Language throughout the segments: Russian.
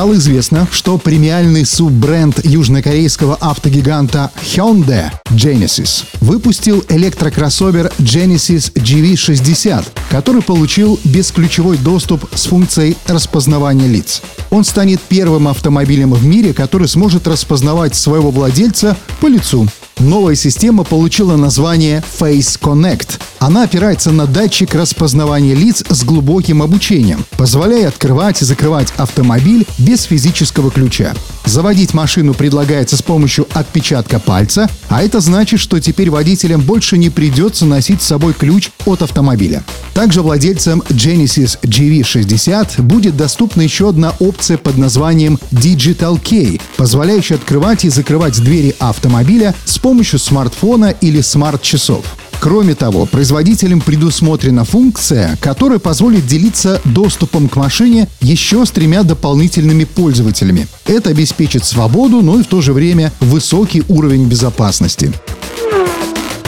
Стало известно, что премиальный суббренд южнокорейского автогиганта Hyundai Genesis выпустил электрокроссовер Genesis GV60, который получил бесключевой доступ с функцией распознавания лиц. Он станет первым автомобилем в мире, который сможет распознавать своего владельца по лицу. Новая система получила название Face Connect. Она опирается на датчик распознавания лиц с глубоким обучением, позволяя открывать и закрывать автомобиль без физического ключа. Заводить машину предлагается с помощью отпечатка пальца, а это значит, что теперь водителям больше не придется носить с собой ключ от автомобиля. Также владельцам Genesis GV60 будет доступна еще одна опция под названием Digital Key, позволяющая открывать и закрывать двери автомобиля с помощью смартфона или смарт-часов. Кроме того, производителям предусмотрена функция, которая позволит делиться доступом к машине еще с тремя дополнительными пользователями. Это обеспечит свободу, но и в то же время высокий уровень безопасности.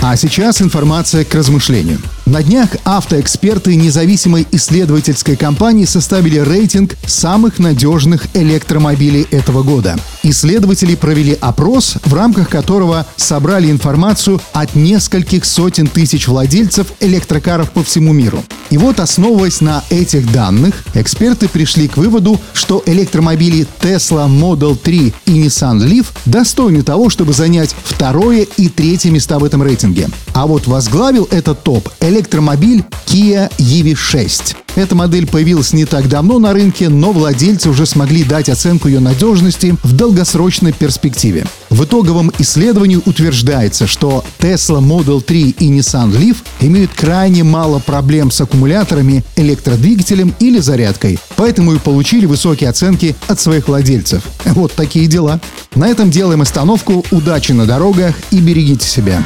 А сейчас информация к размышлению. На днях автоэксперты независимой исследовательской компании составили рейтинг самых надежных электромобилей этого года. Исследователи провели опрос, в рамках которого собрали информацию от нескольких сотен тысяч владельцев электрокаров по всему миру. И вот, основываясь на этих данных, эксперты пришли к выводу, что электромобили Tesla Model 3 и Nissan Leaf достойны того, чтобы занять второе и третье места в этом рейтинге. А вот возглавил этот топ электромобиль Kia EV6. Эта модель появилась не так давно на рынке, но владельцы уже смогли дать оценку ее надежности в долгосрочной перспективе. В итоговом исследовании утверждается, что Tesla Model 3 и Nissan Leaf имеют крайне мало проблем с аккумуляторами, электродвигателем или зарядкой, поэтому и получили высокие оценки от своих владельцев. Вот такие дела. На этом делаем остановку. Удачи на дорогах и берегите себя.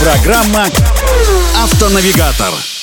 Программа «Автонавигатор».